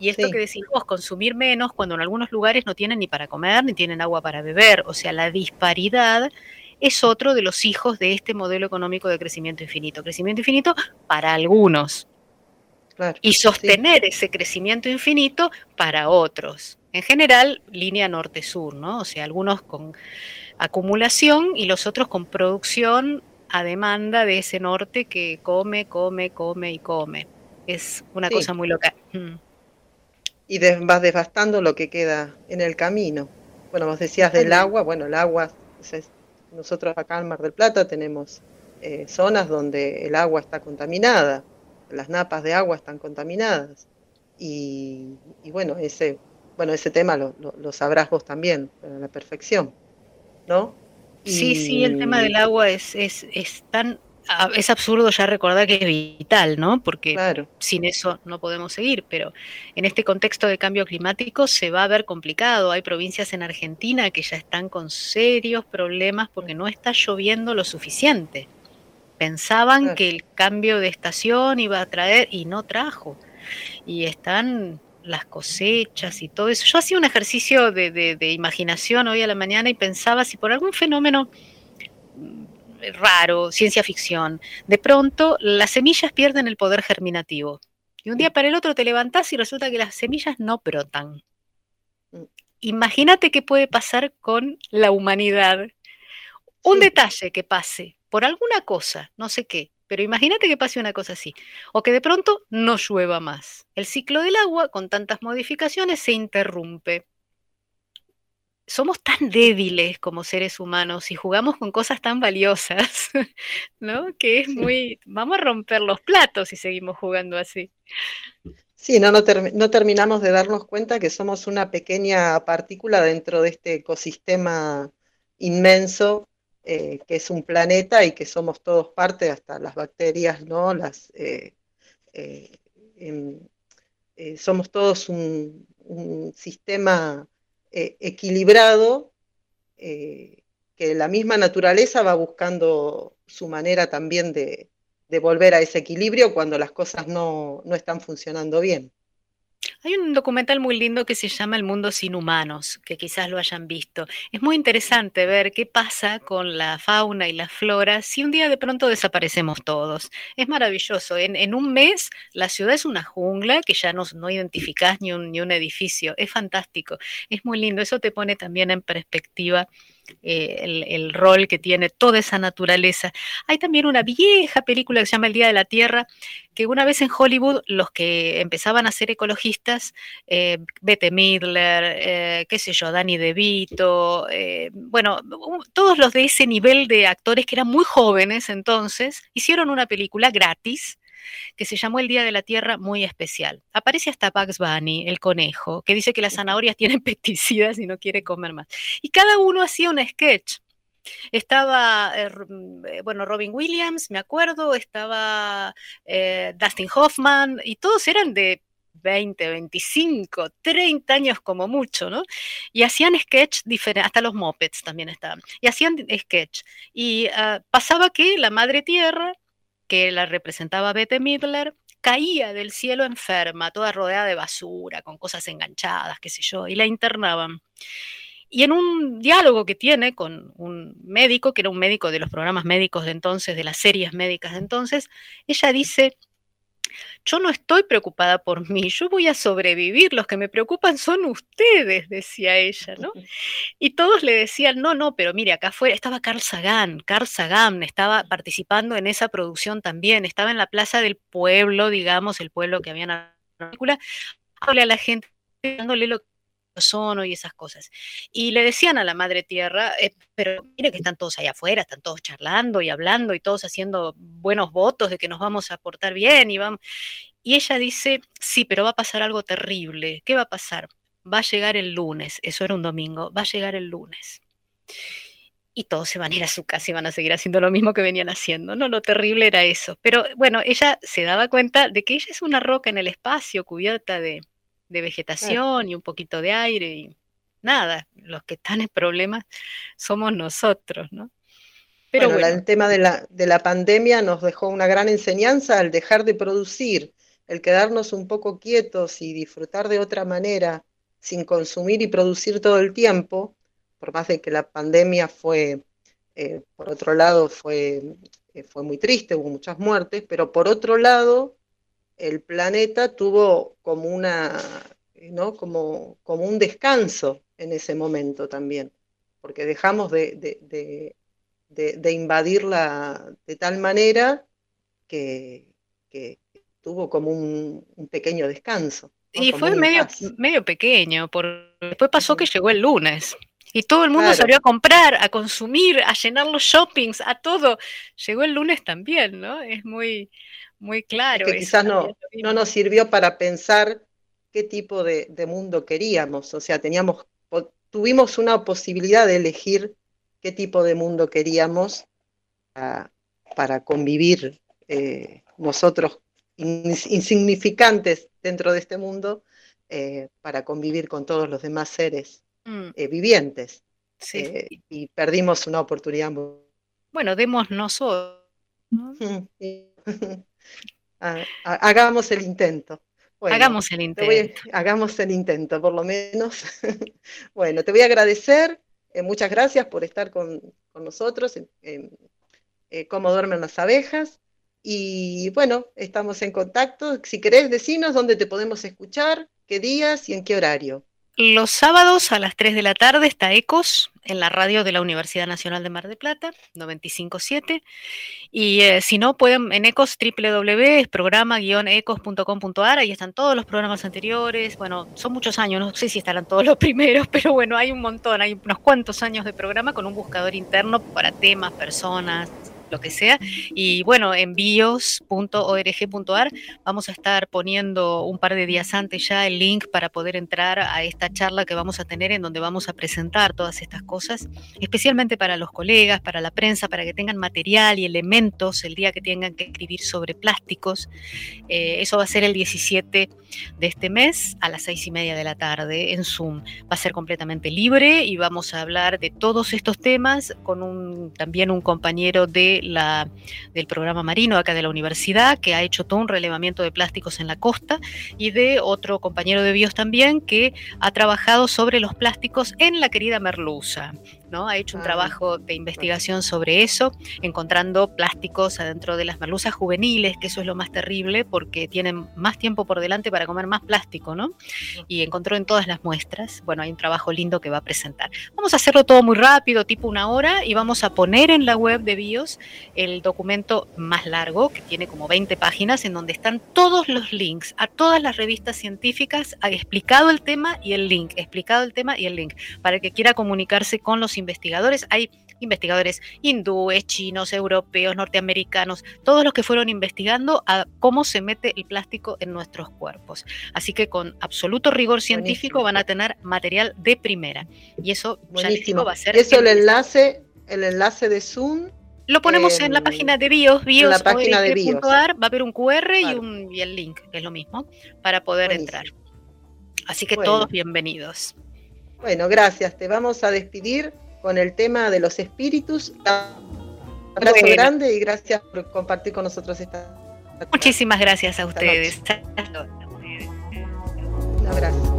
Y esto que decís vos, consumir menos cuando en algunos lugares no tienen ni para comer ni tienen agua para beber. O sea, la disparidad es otro de los hijos de este modelo económico de crecimiento infinito. Crecimiento infinito para algunos, y sostener ese crecimiento infinito para otros. En general, línea norte-sur, ¿no? O sea, algunos con acumulación y los otros con producción a demanda de ese norte que come, come, come y come. Es una cosa muy loca. Mm. Y vas devastando lo que queda en el camino. Bueno, vos decías del agua, bueno, el agua, nosotros acá en Mar del Plata tenemos eh, zonas donde el agua está contaminada las napas de agua están contaminadas. Y, bueno, ese, bueno, ese tema lo, sabrás vos también, a la perfección, ¿no? Sí, sí, el tema del agua es, es, tan es absurdo ya recordar que es vital, ¿no? Porque sin eso no podemos seguir, pero en este contexto de cambio climático se va a ver complicado. Hay provincias en Argentina que ya están con serios problemas porque no está lloviendo lo suficiente. Pensaban que el cambio de estación iba a traer y no trajo. Y están las cosechas y todo eso. Yo hacía un ejercicio de, imaginación hoy a la mañana y pensaba si por algún fenómeno mm, raro, ciencia ficción, de pronto las semillas pierden el poder germinativo. Y un día para el otro te levantás y resulta que las semillas no brotan. Mm. Imagínate qué puede pasar con la humanidad. Un detalle que pase por alguna cosa, no sé qué, pero imagínate que pase una cosa así, o que de pronto no llueva más. El ciclo del agua, con tantas modificaciones, se interrumpe. Somos tan débiles como seres humanos y jugamos con cosas tan valiosas, <laughs> ¿no? Que es muy... Vamos a romper los platos si seguimos jugando así. Sí, no, no, no terminamos de darnos cuenta que somos una pequeña partícula dentro de este ecosistema inmenso eh, que es un planeta y que somos todos parte, hasta las bacterias, ¿no? Las, eh, eh, em, somos todos un, sistema equilibrado que la misma naturaleza va buscando su manera también de, volver a ese equilibrio cuando las cosas no, no están funcionando bien. Hay un documental muy lindo que se llama El mundo sin humanos, que quizás lo hayan visto. Es muy interesante ver qué pasa con la fauna y la flora si un día de pronto desaparecemos todos. Es maravilloso. En, un mes la ciudad es una jungla que ya no, no identificás ni un, edificio. Es fantástico. Es muy lindo. Eso te pone también en perspectiva eh, el, rol que tiene toda esa naturaleza. Hay también una vieja película que se llama El Día de la Tierra, que una vez en Hollywood los que empezaban a ser ecologistas, eh, Bette Midler, eh, qué sé yo, Danny DeVito, eh, bueno, todos los de ese nivel de actores que eran muy jóvenes entonces, hicieron una película gratis que se llamó El Día de la Tierra muy especial. Aparece hasta Bugs Bunny, el conejo, que dice que las zanahorias tienen <laughs> pesticidas y no quiere comer más. Y cada uno hacía un sketch. Estaba, eh, bueno, Robin Williams, me acuerdo, estaba eh, Dustin Hoffman, y todos eran de 20, 25, 30 años como mucho, ¿no? Y hacían sketch diferentes, hasta los mopeds también estaban, y hacían sketch. Y uh, pasaba que la madre tierra que la representaba Bette Midler, caía del cielo enferma, toda rodeada de basura, con cosas enganchadas, qué sé yo, y la internaban. Y en un diálogo que tiene con un médico, que era un médico de los programas médicos de entonces, de las series médicas de entonces, ella dice, yo no estoy preocupada por mí, yo voy a sobrevivir, los que me preocupan son ustedes, decía ella, ¿no? Y todos le decían, no, no, pero mire, acá afuera estaba Carl Sagan, Carl Sagan estaba participando en esa producción también, estaba en la plaza del pueblo, digamos, el pueblo que había en la película, a la gente, dándole lo ozono y esas cosas. Y le decían a la madre tierra, eh, pero mire que están todos allá afuera, están todos charlando y hablando y todos haciendo buenos votos de que nos vamos a portar bien y. Y ella dice, sí, pero va a pasar algo terrible. ¿Qué va a pasar? Va a llegar el lunes, eso era un domingo, va a llegar el lunes. Y todos se van a ir a su casa y van a seguir haciendo lo mismo que venían haciendo. No, lo terrible era eso. Pero bueno, ella se daba cuenta de que ella es una roca en el espacio cubierta de, de vegetación y un poquito de aire y nada, los que están en problemas somos nosotros, ¿no? Pero bueno, bueno. el tema de la, de la pandemia nos dejó una gran enseñanza al dejar de producir, el quedarnos un poco quietos y disfrutar de otra manera, sin consumir y producir todo el tiempo, por más de que la pandemia fue, eh, por otro lado, fue, eh, fue muy triste, hubo muchas muertes, pero por otro lado, el planeta tuvo como una, ¿no? como, como un descanso en ese momento también, porque dejamos de, de, de, de invadirla de tal manera que, que tuvo como un, un pequeño descanso. ¿no? Y como fue medio, medio pequeño, porque después pasó que llegó el lunes. Y todo el mundo claro. salió a comprar, a consumir, a llenar los shoppings, a todo. Llegó el lunes también, ¿no? Es muy, muy claro. Es que quizás no, no nos sirvió para pensar qué tipo de, de, mundo queríamos, o sea, teníamos, tuvimos una posibilidad de elegir qué tipo de mundo queríamos para, para convivir eh, nosotros insignificantes dentro de este mundo, eh, para convivir con todos los demás seres mm. eh, vivientes. Sí. Y perdimos una oportunidad. Bueno, demos nosotros. ¿no? <laughs> hagamos el intento. Bueno, hagamos el intento. A, hagamos el intento, por lo menos. <laughs> bueno, te voy a agradecer. Eh, muchas gracias por estar con, con nosotros en, eh, Cómo duermen las abejas. Y bueno, estamos en contacto. Si querés, decinos dónde te podemos escuchar, qué días y en qué horario. Los sábados a las 3 de la tarde está ECOS en la radio de la Universidad Nacional de Mar de Plata, 957. Y eh, si no, pueden en ECOS www.programa-ecos.com.ar, ahí están todos los programas anteriores. Bueno, son muchos años, no sé si estarán todos los <laughs> primeros, pero bueno, hay un montón, hay unos cuantos años de programa con un buscador interno para temas, personas, lo que sea. Y bueno, en bios.org.ar vamos a estar poniendo un par de días antes ya el link para poder entrar a esta charla que vamos a tener en donde vamos a presentar todas estas cosas, especialmente para los colegas, para la prensa, para que tengan material y elementos el día que tengan que escribir sobre plásticos. Eh, eso va a ser el 17 de este mes a las seis y media de la tarde en Zoom. Va a ser completamente libre y vamos a hablar de todos estos temas con un, también un compañero de de la, del programa marino acá de la universidad, que ha hecho todo un relevamiento de plásticos en la costa, y de otro compañero de bios también, que ha trabajado sobre los plásticos en la querida Merluza. ¿No? Ha hecho un Ah, trabajo de investigación sobre eso, encontrando plásticos adentro de las merluzas juveniles, que eso es lo más terrible porque tienen más tiempo por delante para comer más plástico, ¿no? Y encontró en todas las muestras. Bueno, hay un trabajo lindo que va a presentar. Vamos a hacerlo todo muy rápido, tipo una hora, y vamos a poner en la web de BIOS el documento más largo, que tiene como 20 páginas, en donde están todos los links a todas las revistas científicas, ha explicado el tema y el link, explicado el tema y el link, para el que quiera comunicarse con los investigadores. Hay investigadores hindúes, chinos, europeos, norteamericanos, todos los que fueron investigando a cómo se mete el plástico en nuestros cuerpos. Así que con absoluto rigor científico Buenísimo. van a tener material de primera. Y eso ya les digo, va a ser... Eso el en- enlace, el enlace de Zoom. Lo ponemos en la em, página de BIOS, BIOS la página de BIOS. va a haber un QR y, un, y el link, que es lo mismo, para poder Buenísimo. entrar. Así que Bueno. todos bienvenidos. Bueno, gracias. Te vamos a despedir con el tema de los espíritus. Abrazo Bueno. grande y gracias por compartir con nosotros esta. Muchísimas gracias a ustedes. Un abrazo.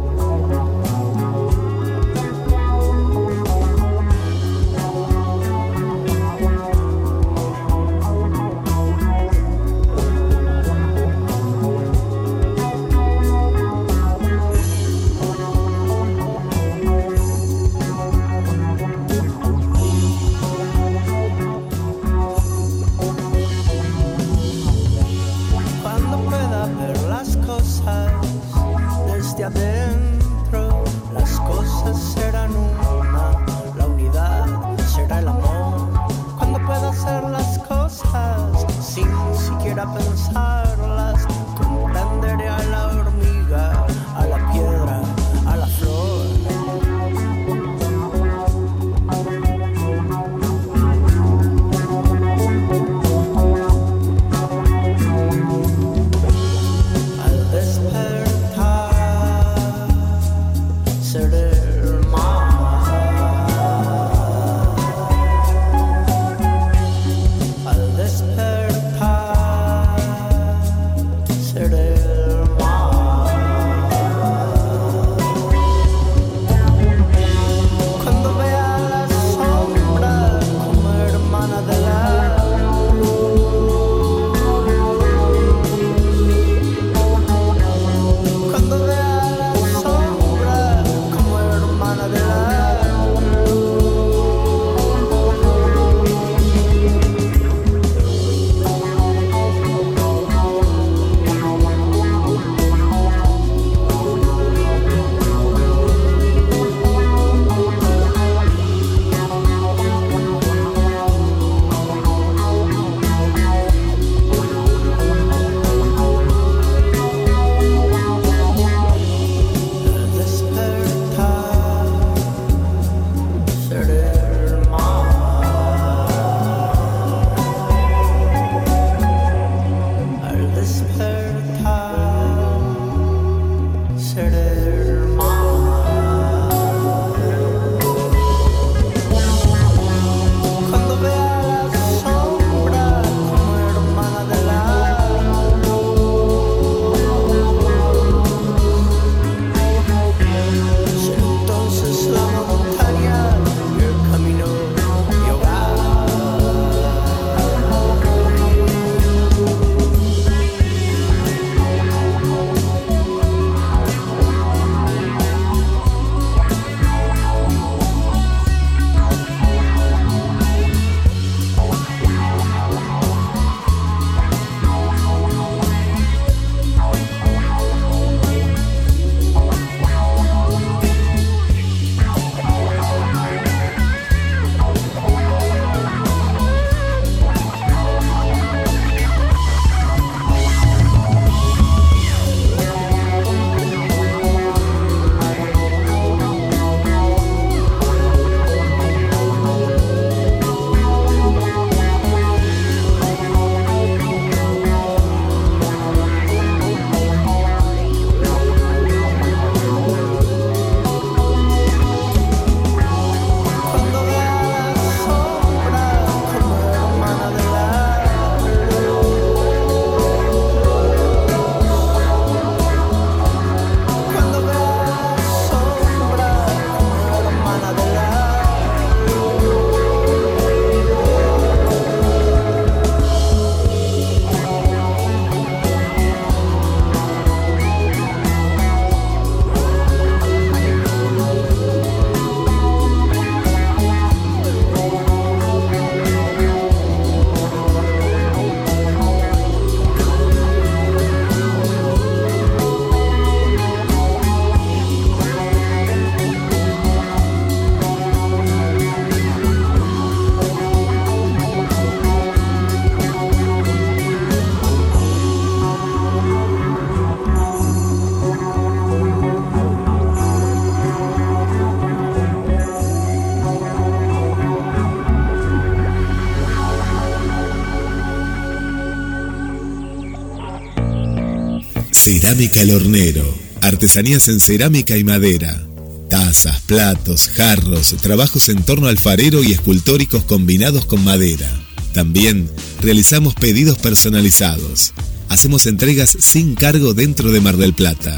Cerámica El Hornero. Artesanías en cerámica y madera. Tazas, platos, jarros, trabajos en torno alfarero y escultóricos combinados con madera. También realizamos pedidos personalizados. Hacemos entregas sin cargo dentro de Mar del Plata.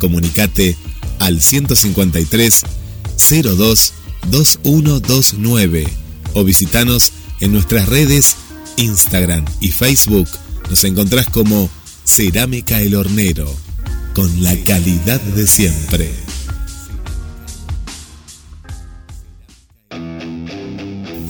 Comunicate al 153 02 2129 o visitanos en nuestras redes Instagram y Facebook. Nos encontrás como Cerámica El Hornero, con la calidad de siempre.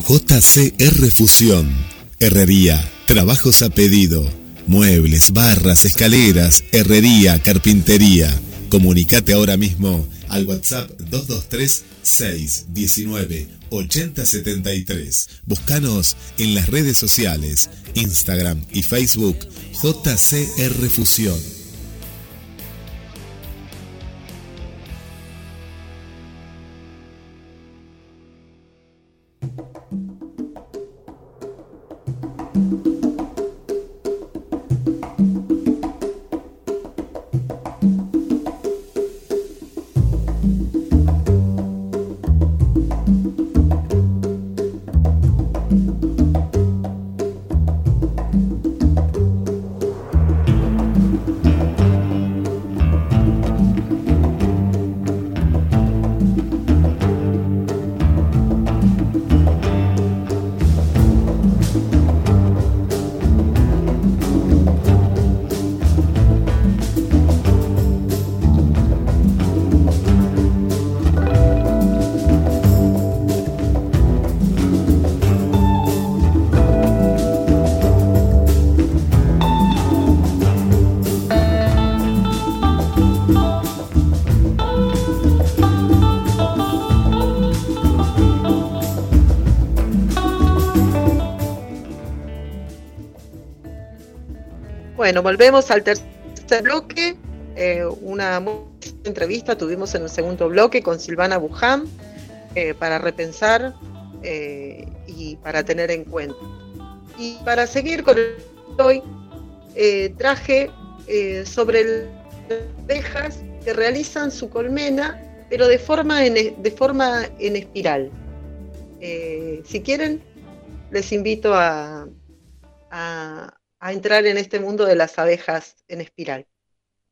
JCR Fusión, Herrería, trabajos a pedido, muebles, barras, escaleras, herrería, carpintería. Comunicate ahora mismo al WhatsApp 223 619 8073. Búscanos en las redes sociales, Instagram y Facebook JCR Fusión. Volvemos al tercer bloque. Eh, una entrevista tuvimos en el segundo bloque con Silvana Buján eh, para repensar eh, y para tener en cuenta. Y para seguir con el hoy, traje sobre las abejas que realizan su colmena, pero de forma en, de forma en espiral. si quieren, les invito a a entrar en este mundo de las abejas en espiral.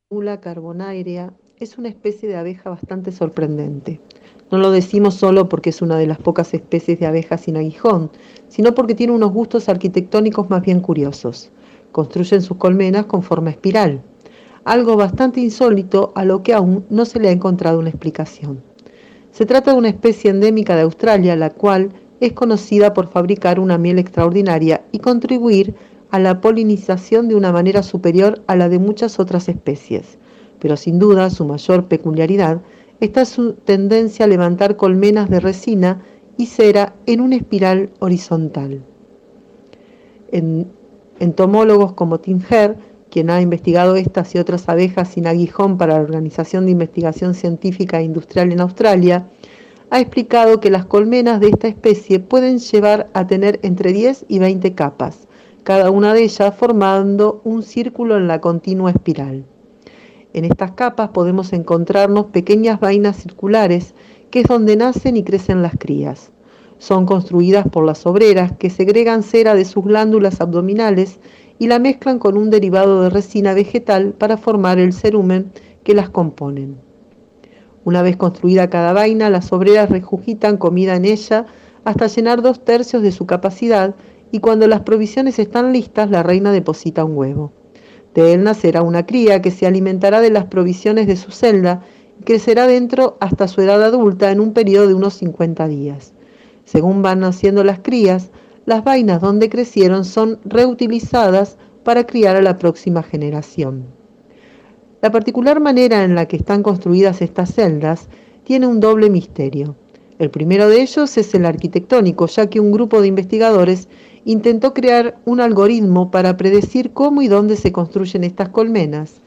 Ula carbonaria es una especie de abeja bastante sorprendente. No lo decimos solo porque es una de las pocas especies de abejas sin aguijón, sino porque tiene unos gustos arquitectónicos más bien curiosos. Construyen sus colmenas con forma espiral, algo bastante insólito a lo que aún no se le ha encontrado una explicación. Se trata de una especie endémica de Australia, la cual es conocida por fabricar una miel extraordinaria y contribuir a la polinización de una manera superior a la de muchas otras especies, pero sin duda su mayor peculiaridad está su tendencia a levantar colmenas de resina y cera en una espiral horizontal. En, entomólogos como Tim quien ha investigado estas y otras abejas sin aguijón para la Organización de Investigación Científica e Industrial en Australia, ha explicado que las colmenas de esta especie pueden llevar a tener entre 10 y 20 capas, cada una de ellas formando un círculo en la continua espiral. En estas capas podemos encontrarnos pequeñas vainas circulares, que es donde nacen y crecen las crías. Son construidas por las obreras que segregan cera de sus glándulas abdominales y la mezclan con un derivado de resina vegetal para formar el cerumen que las componen. Una vez construida cada vaina, las obreras rejugitan comida en ella hasta llenar dos tercios de su capacidad y cuando las provisiones están listas, la reina deposita un huevo. De él nacerá una cría que se alimentará de las provisiones de su celda y crecerá dentro hasta su edad adulta en un periodo de unos 50 días. Según van naciendo las crías, las vainas donde crecieron son reutilizadas para criar a la próxima generación. La particular manera en la que están construidas estas celdas tiene un doble misterio. El primero de ellos es el arquitectónico, ya que un grupo de investigadores intentó crear un algoritmo para predecir cómo y dónde se construyen estas colmenas,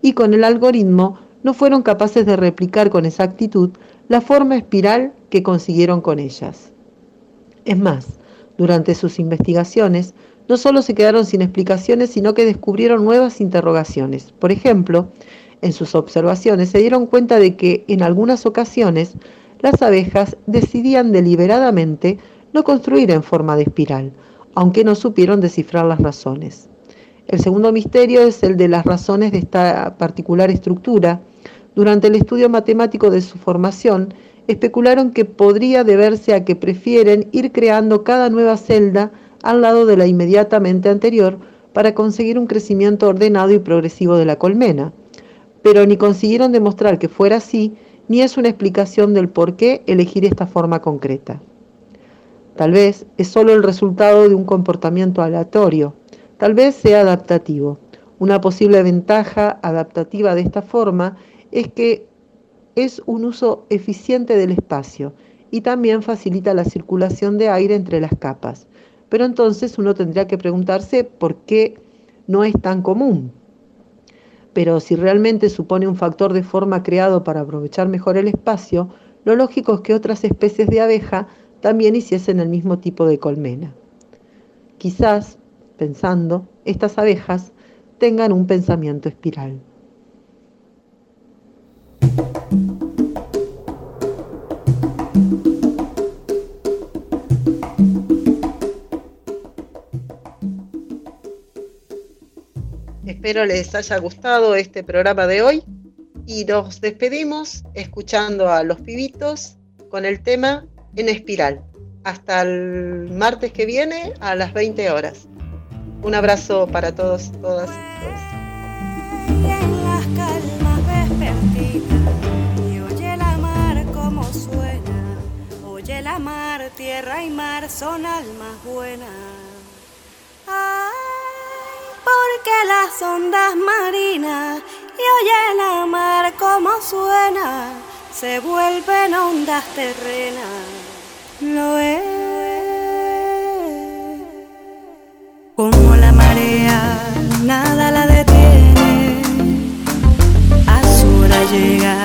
y con el algoritmo no fueron capaces de replicar con exactitud la forma espiral que consiguieron con ellas. Es más, durante sus investigaciones no solo se quedaron sin explicaciones, sino que descubrieron nuevas interrogaciones. Por ejemplo, en sus observaciones se dieron cuenta de que en algunas ocasiones las abejas decidían deliberadamente no construir en forma de espiral, aunque no supieron descifrar las razones. El segundo misterio es el de las razones de esta particular estructura. Durante el estudio matemático de su formación, especularon que podría deberse a que prefieren ir creando cada nueva celda al lado de la inmediatamente anterior para conseguir un crecimiento ordenado y progresivo de la colmena. Pero ni consiguieron demostrar que fuera así, ni es una explicación del por qué elegir esta forma concreta. Tal vez es solo el resultado de un comportamiento aleatorio, tal vez sea adaptativo. Una posible ventaja adaptativa de esta forma es que es un uso eficiente del espacio y también facilita la circulación de aire entre las capas. Pero entonces uno tendría que preguntarse por qué no es tan común. Pero si realmente supone un factor de forma creado para aprovechar mejor el espacio, lo lógico es que otras especies de abeja también hiciesen el mismo tipo de colmena. Quizás, pensando, estas abejas tengan un pensamiento espiral. Espero les haya gustado este programa de hoy y nos despedimos escuchando a los pibitos con el tema en espiral. Hasta el martes que viene a las 20 horas. Un abrazo para todos, todas y todos. Oye la mar mar, tierra y mar son almas buenas. Ay, porque las ondas marinas y oye la mar como suena, se vuelven ondas terrenas. Lo es como la marea, nada la detiene. A su hora llega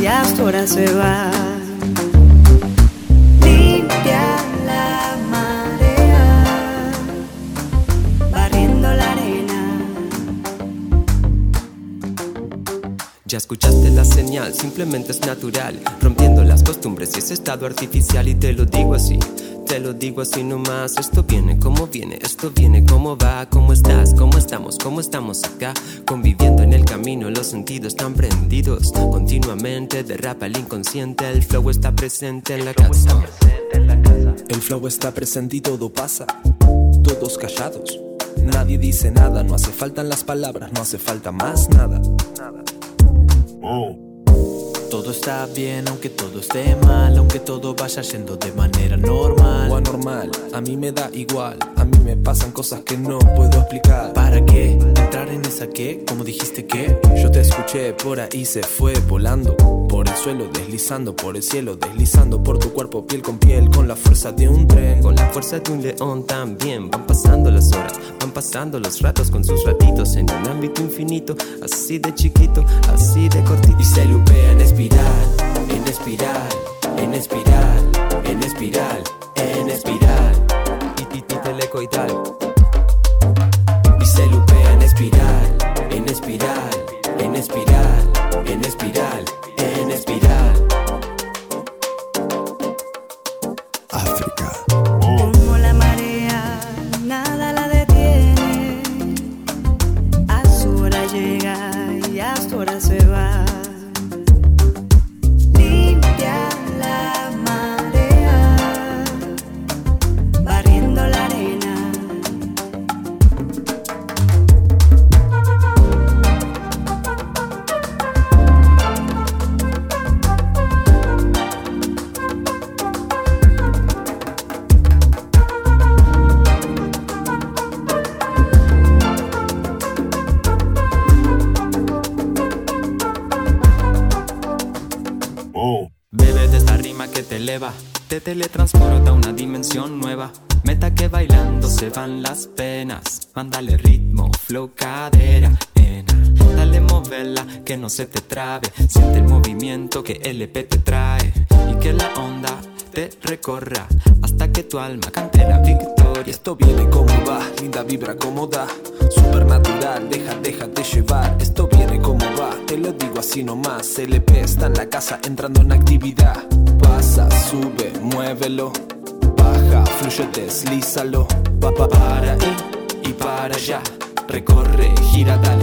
y a su hora se va. Ya escuchaste la señal, simplemente es natural, rompiendo las costumbres y ese estado artificial. Y te lo digo así, te lo digo así nomás, esto viene como viene, esto viene como va, cómo estás, cómo estamos, cómo estamos acá, conviviendo en el camino, los sentidos están prendidos, continuamente derrapa el inconsciente, el flow está presente en la casa. El flow está presente y todo pasa, todos callados. Nadie dice nada, no hace falta las palabras, no hace falta más nada. Oh. Todo está bien, aunque todo esté mal, aunque todo vaya yendo de manera normal. O anormal, a mí me da igual, a mí me pasan cosas que no puedo explicar. ¿Para qué? ¿Entrar en esa qué? ¿Cómo dijiste que? Yo te escuché, por ahí se fue volando. Por el suelo deslizando, por el cielo deslizando, por tu cuerpo piel con piel, con la fuerza de un tren. Con la fuerza de un león también van pasando las horas, van pasando los ratos con sus ratitos en un ámbito infinito, así de chiquito, así de cortito. Y se lupea en espiral, en espiral, en espiral, en espiral, en espiral. Y, y, Te trae. Y que la onda te recorra hasta que tu alma cante la victoria. Y esto viene como va, linda vibra cómoda. Supernatural, deja, déjate llevar. Esto viene como va, te lo digo así nomás. LP está en la casa entrando en actividad. Pasa, sube, muévelo. Baja, fluye, deslízalo. Para ahí y para allá. Recorre, gira, dale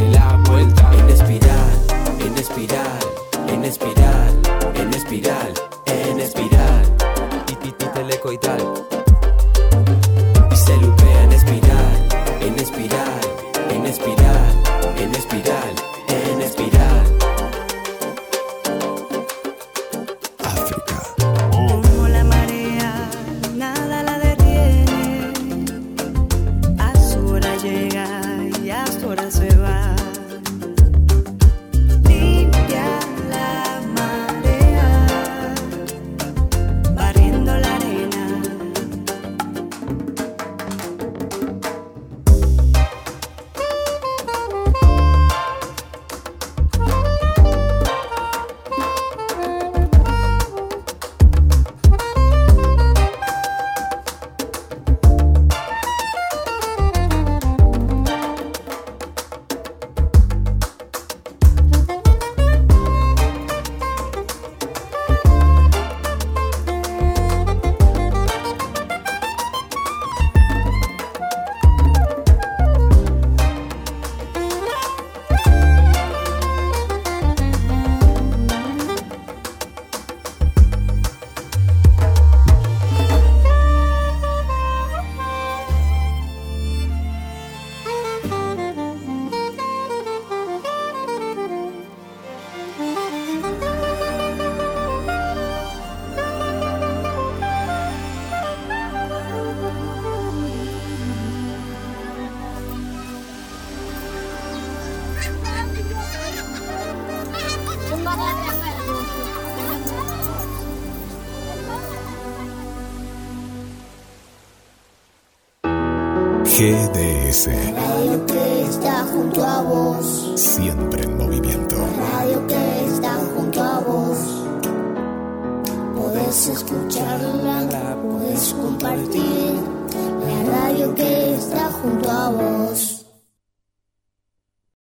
junto a